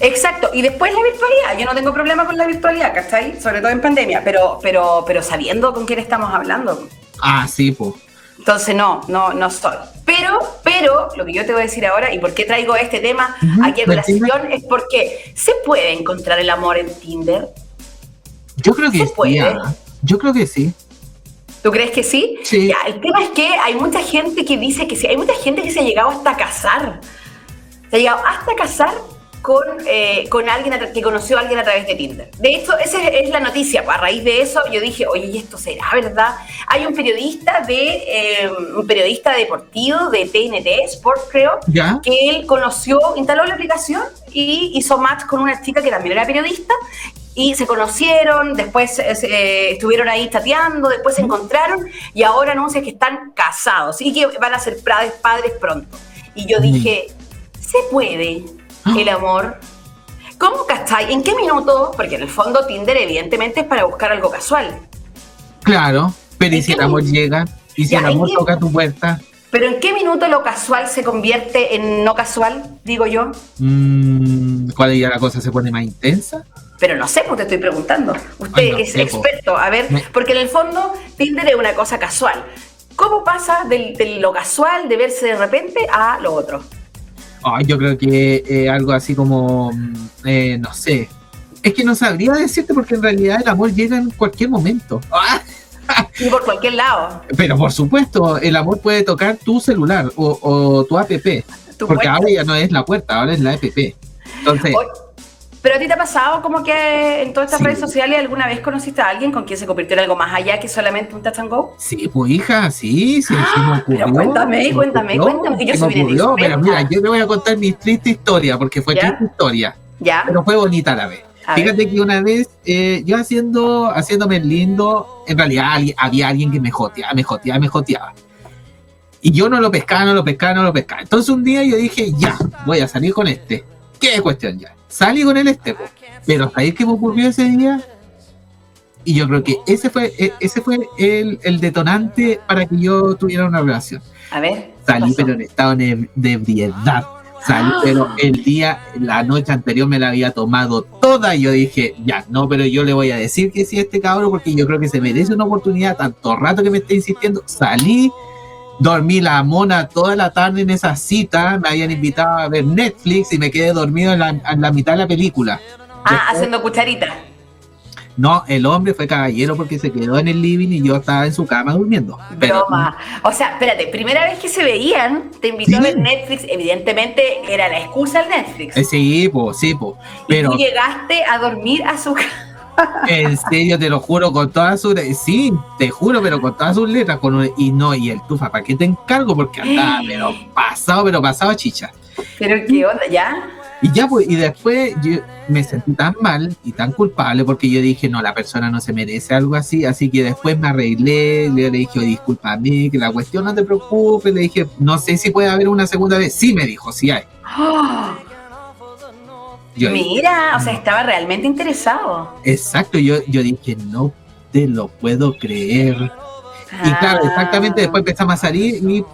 Exacto, y después la virtualidad. Yo no tengo problema con la virtualidad, ¿cachai? Sobre todo en pandemia, pero, pero, pero sabiendo con quién estamos hablando.
Ah, sí, pues.
Entonces no, no, no soy. Pero, pero, lo que yo te voy a decir ahora, y por qué traigo este tema aquí a colación, es porque se puede encontrar el amor en Tinder.
Yo creo que ¿Se puede? ¿ah? Yo creo que sí.
¿Tú crees que sí?
Sí.
Ya, el tema es que hay mucha gente que dice que sí. Hay mucha gente que se ha llegado hasta casar. Se ha llegado hasta casar con, eh, con alguien que conoció a alguien a través de Tinder. De hecho, esa es, la noticia. A raíz de eso, yo dije, oye, ¿y esto será verdad? Hay un periodista de eh, un periodista deportivo de TNT Sport, creo, que él conoció, instaló la aplicación y hizo match con una chica que también era periodista y se conocieron, después eh, estuvieron ahí tateando, después se encontraron y ahora anuncian que están casados y que van a ser padres, padres pronto. Y yo dije, ¿se puede? [gasps] El amor. ¿Cómo cachai? ¿En qué minuto? Porque en el fondo Tinder evidentemente es para buscar algo casual.
Claro, pero ¿y si el amor llega? ¿Y si el amor toca tu puerta?
Pero ¿en qué minuto lo casual se convierte en no casual, digo yo?
Mm, ¿Cuál ya la cosa se pone más intensa?
Pero no sé, pues te estoy preguntando. Usted es experto. A ver, porque en el fondo Tinder es una cosa casual. ¿Cómo pasa de lo casual, de verse de repente, a lo otro?
Yo creo que eh, algo así como, mm, eh, no sé. Es que no sabría decirte porque en realidad el amor llega en cualquier momento. [laughs]
Y por cualquier lado.
Pero por supuesto, el amor puede tocar tu celular o, tu app. porque ahora ya no es la puerta, ahora es la app. Entonces,
pero a ti te ha pasado como que en todas estas redes sociales alguna vez conociste a alguien con quien se convirtió en algo más allá que solamente un touch and go?
Sí, pues hija, sí, sí, sí
me ocurrió. Pero cuéntame, cuéntame, cuéntame, que yo soy bien
Pero mira, yo te voy a contar mi triste historia, porque fue triste historia.
Ya.
Pero fue bonita a la vez. Fíjate que una vez eh, yo haciendo, haciéndome lindo, en realidad había alguien que me joteaba, me joteaba, me joteaba. Y yo no lo pescaba, no lo pescaba, no lo pescaba. Entonces un día yo dije, ya, voy a salir con este. ¿Qué cuestión ya? salí con el este, pero ¿sabéis qué me ocurrió ese día? Y yo creo que ese fue, e, ese fue el, el detonante para que yo tuviera una relación.
A ver.
Salí, pero en estado de, ebriedad. Salí, ¡Ah! pero el día, la noche anterior me la había tomado toda y yo dije, ya, no, pero yo le voy a decir que sí a este cabrón porque yo creo que se merece una oportunidad, tanto rato que me está insistiendo. Salí, dormí la mona toda la tarde en esa cita, me habían invitado a ver Netflix y me quedé dormido en la, mitad de la película.
Ah, haciendo cucharita.
No, el hombre fue caballero porque se quedó en el living y yo estaba en su cama durmiendo.
Broma. O sea, espérate, primera vez que se veían, te invitó a ver Netflix, evidentemente era la excusa del Netflix.
Eh, sí, pues, sí, pues. Pero...
Y tú llegaste a dormir a su [laughs] cama.
En serio, te lo juro, con todas sus. Sí, te juro, pero con todas sus letras. Con y no, y el tufa, ¿para qué te encargo? Porque andaba, [gasps] pero pasado, pero pasado chicha.
Pero qué onda, ¿ya?
Y ya, pues, y después yo me sentí tan mal y tan culpable porque yo dije, no, la persona no se merece algo así. Así que después me arreglé, le dije, discúlpame, que la cuestión no te preocupes. Le dije, no sé si puede haber una segunda vez. Sí, me dijo, sí hay. [gasps]
Mira, o sea, estaba realmente interesado.
Exacto, yo, yo dije, no te lo puedo creer. Y claro, ah. exactamente después empezamos a salir y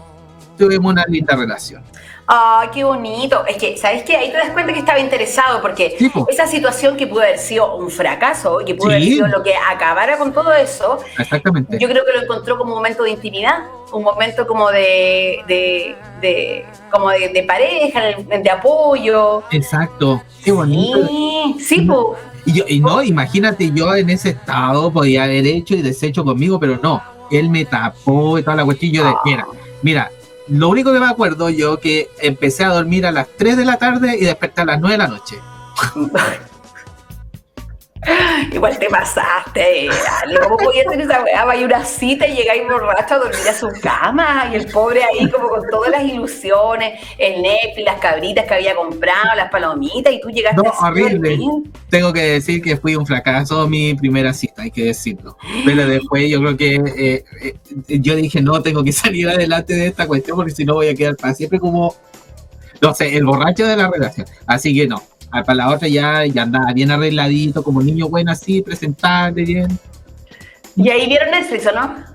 tuvimos una linda relación.
¡Ay, qué bonito! Es que, ¿sabes qué? Ahí te das cuenta que estaba interesado, porque esa situación que pudo haber sido un fracaso, que pudo haber sido lo que acabara con todo eso,
Exactamente.
yo creo que lo encontró como un momento de intimidad, un momento como de, de, como de, pareja, de, apoyo.
Exacto, qué bonito.
Sí, sí, pues.
Y, yo, y no, imagínate, yo en ese estado podía haber hecho y deshecho conmigo, pero no, él me tapó y toda la cuestión. Yo de, ah. mira, mira, lo único que me acuerdo yo que empecé a dormir a las 3 de la tarde y desperté a las 9 de la noche. [laughs]
Igual te pasaste, dale. ¿Cómo podía tener esa weá? Vaya una cita y llegáis borracho a dormir a su cama. Y el pobre ahí, como con todas las ilusiones, el Netflix, las cabritas que había comprado, las palomitas, y tú llegaste
no, horrible. Tengo que decir que fui un fracaso mi primera cita, hay que decirlo. Pero después yo creo que eh, eh, yo dije, no, tengo que [laughs] salir adelante de esta cuestión porque si no voy a quedar para siempre como, no sé, el borracho de la relación. Así que no, Ah, para la otra ya, ya andaba bien arregladito, como niño bueno así, presentable, bien.
¿Y ahí vieron Netflix o no?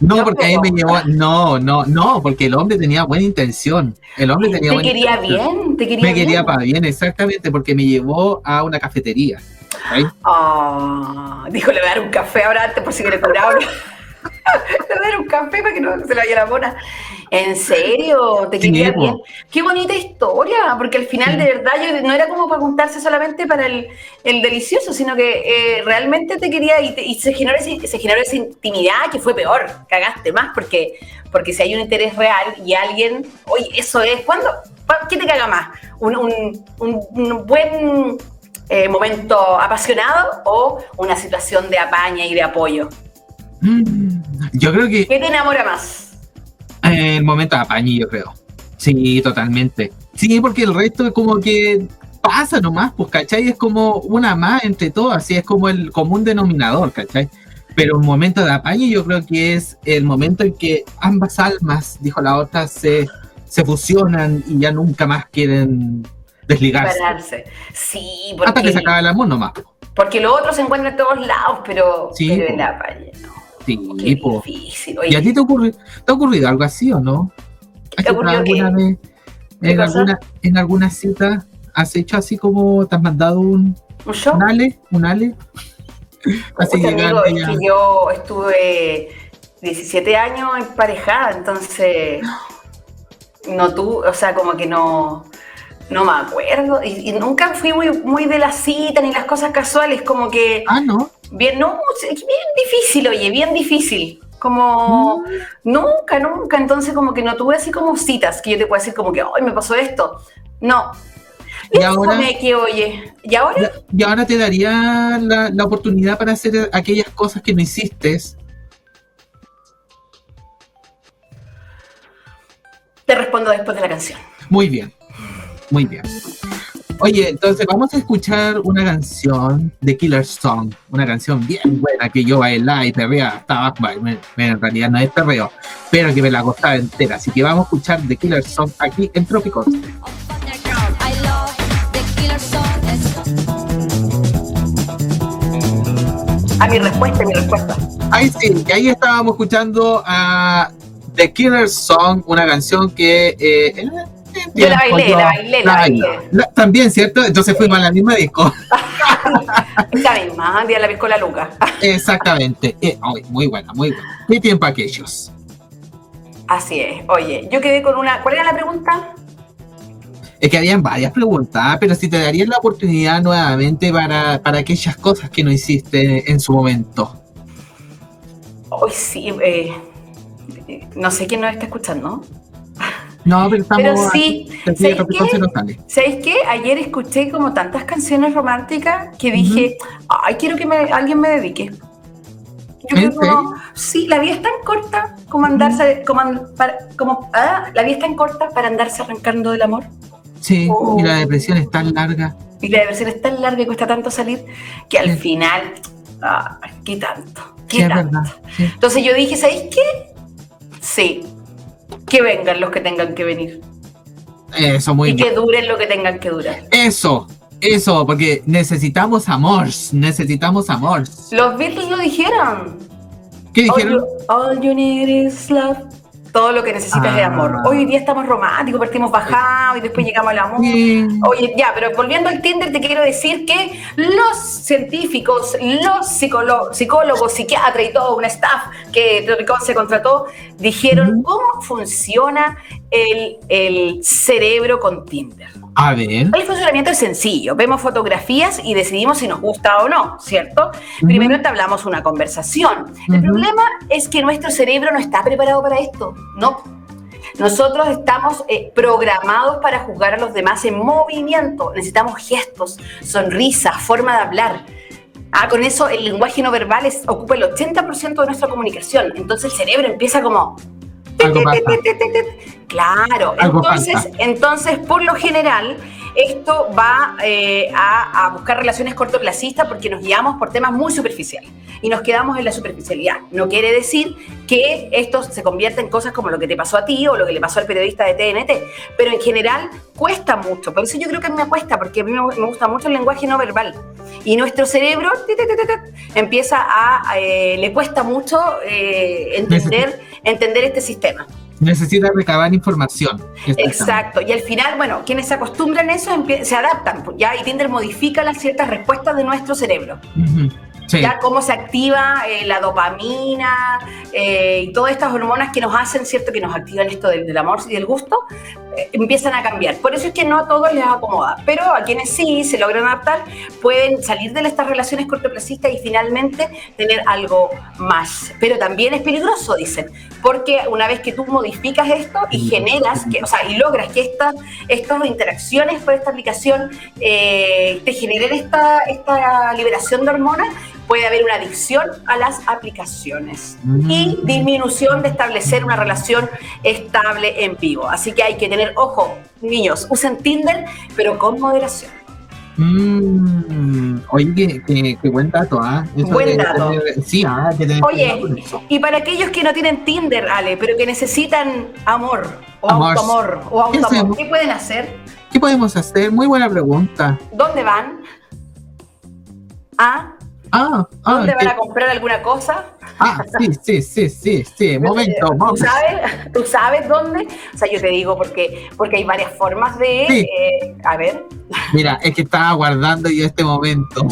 No, porque ahí me llevó, no, no, no, porque el hombre tenía buena intención. El hombre tenía
¿Te quería bien? ¿Te quería
me quería para bien, exactamente, porque me llevó a una cafetería.
Oh, dijo, le voy a dar un café ahora antes por si [laughs] le cobraba. le dar un café para que no se le vaya la mona. ¿En serio? ¿Te quería bien? Qué bonita historia, porque al final de verdad yo, no era como para juntarse solamente para el, delicioso, sino que eh, realmente te quería y, se, generó se generó esa intimidad que fue peor, cagaste más, porque, porque si hay un interés real y alguien, oye, eso es, ¿cuándo? ¿Qué te caga más? ¿Un, buen eh, momento apasionado o una situación de apaña y de apoyo?
Mm, yo creo que...
¿Qué te enamora más?
El momento de apañe, yo creo. Sí, totalmente. Sí, porque el resto es como que pasa nomás, pues, ¿cachai? Es como una más entre todos, así es como el común denominador, ¿cachai? Pero un momento de apañe yo creo que es el momento en que ambas almas, dijo la otra, se, se fusionan y ya nunca más quieren desligarse.
Sí,
porque... Hasta que se acabe el amor nomás.
Porque lo otro se encuentra en todos lados, pero,
sí,
pero el apañe no.
Sí, difícil. ¿Y a ti te, ocurre, te ha ocurrido algo así o no?
¿Has ¿Te alguna
vez en alguna, en alguna cita has hecho así como te has mandado un,
¿Un,
ale? ¿Un ale? [laughs]
Así amigo, es que yo estuve 17 años emparejada, entonces [gasps] no tú, o sea, como que no, no me acuerdo. Y, nunca fui muy, muy de la cita ni las cosas casuales, como que.
Ah, no.
Bien, no, bien difícil, oye, bien difícil. Como mm. nunca, nunca. Entonces, como que no tuve así como citas que yo te puedo decir, como que, ay, me pasó esto. No.
Y, ahora.
Que, oye, ¿y ahora?
Y ahora te daría la, la oportunidad para hacer aquellas cosas que no hiciste.
Te respondo después de la canción.
Muy bien. Muy bien. Oye, entonces vamos a escuchar una canción de Killer Song, una canción bien buena que yo bailaba y perrea, estaba, en realidad no es perreo, pero que me la gustaba entera. Así que vamos a escuchar The Killer Song aquí en Trópicos.
A mi respuesta, mi respuesta.
Ahí sí, que ahí estábamos escuchando a The Killer Song, una canción que eh,
yo la bailé, la bailé, la, bailé.
también, ¿cierto? Entonces fuimos a la misma disco. [laughs]
Esa misma, día la piscola Luca. [laughs]
Exactamente. Eh, muy buena, muy buena. ¿Qué tiempo aquellos?
Así es. Oye, yo quedé con una. ¿Cuál era la pregunta?
Es que habían varias preguntas, pero si te darías la oportunidad nuevamente para, para aquellas cosas que no hiciste en su momento.
Hoy sí, eh, no sé quién nos está escuchando.
No, pero estamos.
Pero sí, ¿sabéis qué? Ayer escuché como tantas canciones románticas que dije, ay, quiero que alguien me dedique. Yo creo como, sí, la vida es tan corta como andarse, como, como ah, la vida es tan corta para andarse arrancando del amor.
Sí, y la oh. depresión es tan larga.
Y la depresión es tan larga y cuesta tanto salir que al final, ah, ¿qué tanto? ¿Qué tanto? Entonces yo dije, ¿sabéis qué? Sí, que vengan los que tengan que venir.
Eso, muy
y bien. Y que duren lo que tengan que durar.
Eso, eso, porque necesitamos amor, necesitamos amor.
Los Beatles lo dijeron.
¿Qué dijeron?
all you need is love todo lo que necesitas es amor. Ah. Hoy día estamos románticos, partimos bajados y después llegamos al amor. Oye, ya, pero volviendo al Tinder, te quiero decir que los científicos, los psicólogos, psiquiatras y todo un staff que se contrató, dijeron cómo funciona el, el cerebro con Tinder.
A ver.
El funcionamiento es sencillo. Vemos fotografías y decidimos si nos gusta o no, ¿cierto? Primero entablamos una conversación. El problema es que nuestro cerebro no está preparado para esto. No. Nosotros estamos eh, programados para juzgar a los demás en movimiento. Necesitamos gestos, sonrisas, forma de hablar. Ah, con eso el lenguaje no verbal es, ocupa el 80% de nuestra comunicación. Entonces el cerebro empieza como Claro, entonces, entonces por lo general esto va eh, a, buscar relaciones cortoplacistas porque nos guiamos por temas muy superficiales y nos quedamos en la superficialidad. No quiere decir que esto se convierta en cosas como lo que te pasó a ti o lo que le pasó al periodista de TNT, pero en general cuesta mucho. Por eso yo creo que me cuesta, porque a mí me, gusta mucho el lenguaje no verbal. Y nuestro cerebro empieza a, eh, le cuesta mucho eh, entender, entender este sistema
necesita recabar información.
Exacto. Y al final, bueno, quienes se acostumbran a eso se adaptan, ya, y Tinder modifica las ciertas respuestas de nuestro cerebro. Ya cómo se activa eh, la dopamina eh, y todas estas hormonas que nos hacen, ¿cierto? Que nos activan esto del, amor y del gusto, eh, empiezan a cambiar. Por eso es que no a todos les acomoda, pero a quienes sí se logran adaptar, pueden salir de estas relaciones cortoplacistas y finalmente tener algo más. Pero también es peligroso, dicen, porque una vez que tú modificas esto y generas, que, o sea, y logras que estas estas interacciones por esta aplicación te generen esta, esta liberación de hormonas, puede haber una adicción a las aplicaciones y mm. disminución de establecer una relación estable en vivo. Así que hay que tener ojo, niños, usen Tinder, pero con moderación.
Mm, oye, qué, buen dato, ¿ah?
Buen dato.
sí, ah,
Oye, y para aquellos que no tienen Tinder, Ale, pero que necesitan amor, o amor, o autoamor, ¿qué pueden hacer?
¿Qué podemos hacer? Muy buena pregunta.
¿Dónde van? ¿A?
Ah,
ah, ¿Dónde van a comprar alguna cosa?
Ah, sí, sí, sí, sí, sí, [laughs] momento,
¿Tú sabes, ¿Tú sabes dónde? O sea, yo te digo porque, porque hay varias formas de... Eh, a ver.
Mira, es que estaba guardando yo este momento.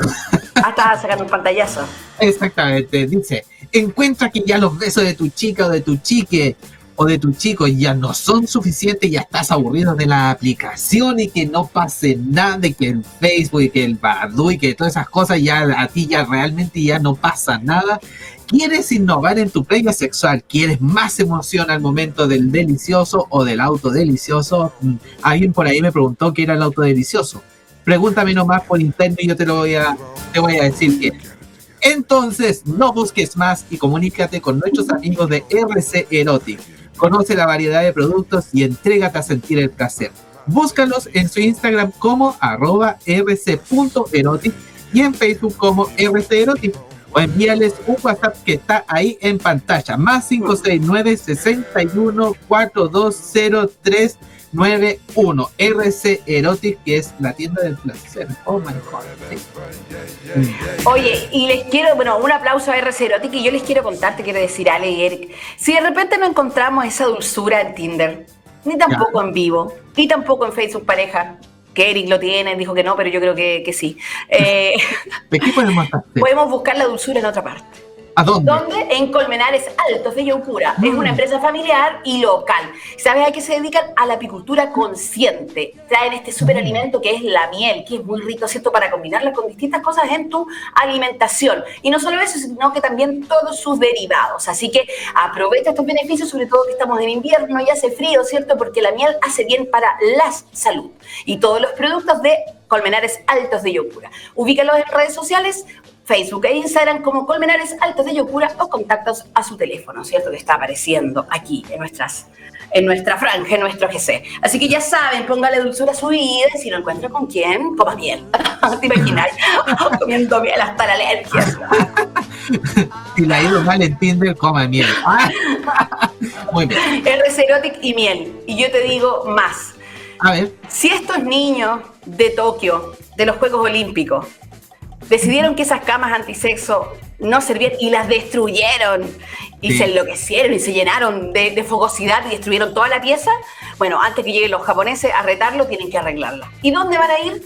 Ah, estaba sacando un pantallazo. [laughs]
Exactamente, dice, encuentra que ya los besos de tu chica o de tu chique o de tu chico ya no son suficientes, ya estás aburrido de la aplicación y que no pase nada, de que el Facebook y que el Badu y que todas esas cosas ya a ti ya realmente ya no pasa nada. ¿Quieres innovar en tu previa sexual? ¿Quieres más emoción al momento del delicioso o del auto delicioso? Mm, alguien por ahí me preguntó qué era el auto delicioso. Pregúntame nomás por interno y yo te lo voy a, te voy a decir que entonces, no busques más y comunícate con nuestros amigos de RC Erotic. Conoce la variedad de productos y entrégate a sentir el placer. Búscalos en su Instagram como arroba rc.erotic y en Facebook como rcerotic o envíales un WhatsApp que está ahí en pantalla, más 569 61 4203 91 RC Erotic, que es la tienda del placer. Oh my God.
Oye, y les quiero, bueno, un aplauso a RC Erotic y yo les quiero contar, te quiero decir, Ale y Eric, si de repente no encontramos esa dulzura en Tinder, ni tampoco en vivo, ni tampoco en Facebook Pareja, que Eric lo tiene, dijo que no, pero yo creo que, sí. Eh,
¿De qué podemos [laughs] hacer?
Podemos buscar la dulzura en otra parte.
¿A dónde?
¿Dónde? En Colmenares Altos de Yaucura. Es una mm. empresa familiar y local. ¿Sabes a qué se dedican? A la apicultura consciente. Traen este superalimento que es la miel, que es muy rico, ¿cierto? Para combinarla con distintas cosas en tu alimentación. Y no solo eso, sino que también todos sus derivados. Así que aprovecha estos beneficios, sobre todo que estamos en invierno y hace frío, ¿cierto? Porque la miel hace bien para la salud. Y todos los productos de Colmenares Altos de Yocura. Ubícalos en redes sociales Facebook e Instagram como Colmenares Altos de Yocura o contactos a su teléfono, ¿cierto? Que está apareciendo aquí en nuestras en nuestra franja, en nuestro GC. Así que ya saben, póngale dulzura a su vida y si lo encuentra con quién, coma miel. [laughs] ¿Te imaginas? [laughs] Comiendo miel hasta la alergia. [laughs]
si la ido mal en Tinder, coma miel.
Muy bien. R y miel. Y yo te digo más.
A ver.
Si estos niños de Tokio, de los Juegos Olímpicos, decidieron que esas camas antisexo no servían y las destruyeron y se enloquecieron y se llenaron de, fogosidad y destruyeron toda la pieza, bueno, antes que lleguen los japoneses a retarlo, tienen que arreglarla. ¿Y dónde van a ir?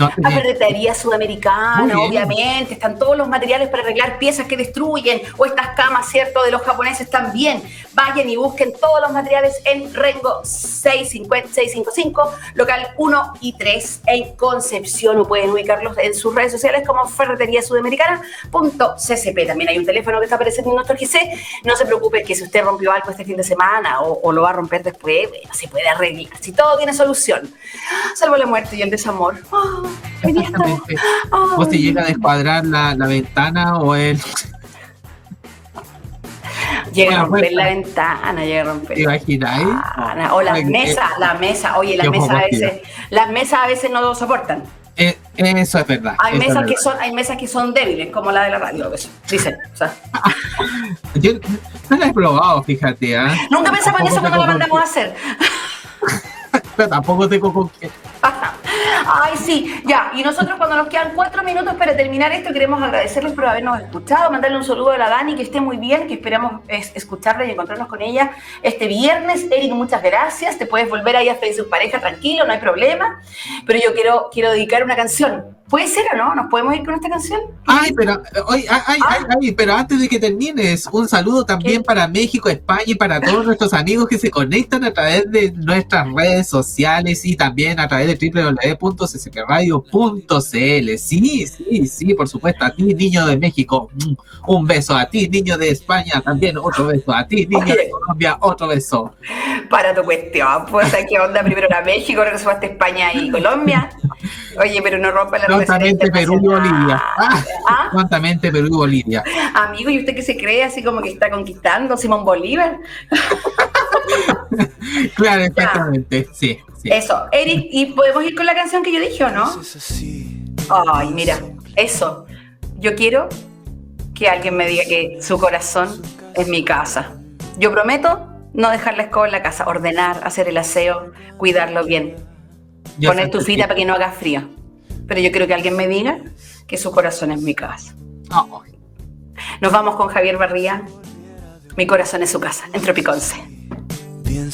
A ferretería sudamericana, obviamente, están todos los materiales para arreglar piezas que destruyen, o estas camas, ¿cierto?, de los japoneses también. Vayan y busquen todos los materiales en Rengo 655, local 1 y 3 en Concepción, o pueden ubicarlos en sus redes sociales como ferretería sudamericana.ccp. También hay un teléfono que está apareciendo en nuestro GC. No se preocupe que si usted rompió algo este fin de semana o, lo va a romper después, bueno, se puede arreglar. Si todo tiene solución, salvo la muerte y el desamor. Ah.
Exactamente. O si llega a descuadrar la, la ventana o el.
Llega a romper la ventana, llega a romper. ¿Te
imagináis?
O las mesas, la mesa, oye, las mesas a veces, las mesas a veces no lo soportan.
Eh, eso es verdad.
Hay mesas que son, hay mesas que son débiles, como la de la radio, dicen. O sea. [laughs]
Yo no la he probado, fíjate. ¿eh?
Nunca pensaba en eso cuando la mandamos a hacer.
Tampoco tengo con qué. [laughs]
Ay, sí, ya. Y nosotros cuando nos quedan cuatro minutos para terminar esto, queremos agradecerles por habernos escuchado, mandarle un saludo a la Dani, que esté muy bien, que esperamos escucharla y encontrarnos con ella este viernes. Eric, muchas gracias. Te puedes volver ahí a Facebook Pareja, tranquilo, no hay problema. Pero yo quiero, quiero dedicar una canción ¿Puede ser o no? ¿Nos podemos ir con esta canción?
Ay, pero, ay, ay, ay, ay, pero antes de que termines, un saludo también para México, España y para todos nuestros amigos que se conectan a través de nuestras redes sociales y también a través de www.ccpradio.cl. Sí, sí, sí, por supuesto. A ti, niño de México, mm, un beso. A ti, niño de España, también otro beso. A ti, niño de Colombia, otro beso.
Para tu cuestión, pues, ¿qué onda? Primero era México, regresó hasta España y Colombia. Oye, pero no rompa la
Cuantamente Perú y Bolivia. Ah, ¿Ah? Perú y Bolivia.
Amigo, ¿y usted qué se cree así como que está conquistando Simón Bolívar? [laughs]
claro, exactamente, sí,
Eso, Eric, ¿y podemos ir con la canción que yo dije o no? Ay, mira, eso. Yo quiero que alguien me diga que su corazón es mi casa. Yo prometo no dejar la escoba en la casa, ordenar, hacer el aseo, cuidarlo bien. Poner tu fita para que no haga frío pero yo quiero que alguien me diga que su corazón es mi casa. Nos vamos con Javier Barría. Mi corazón es su casa, en Tropiconce. Bien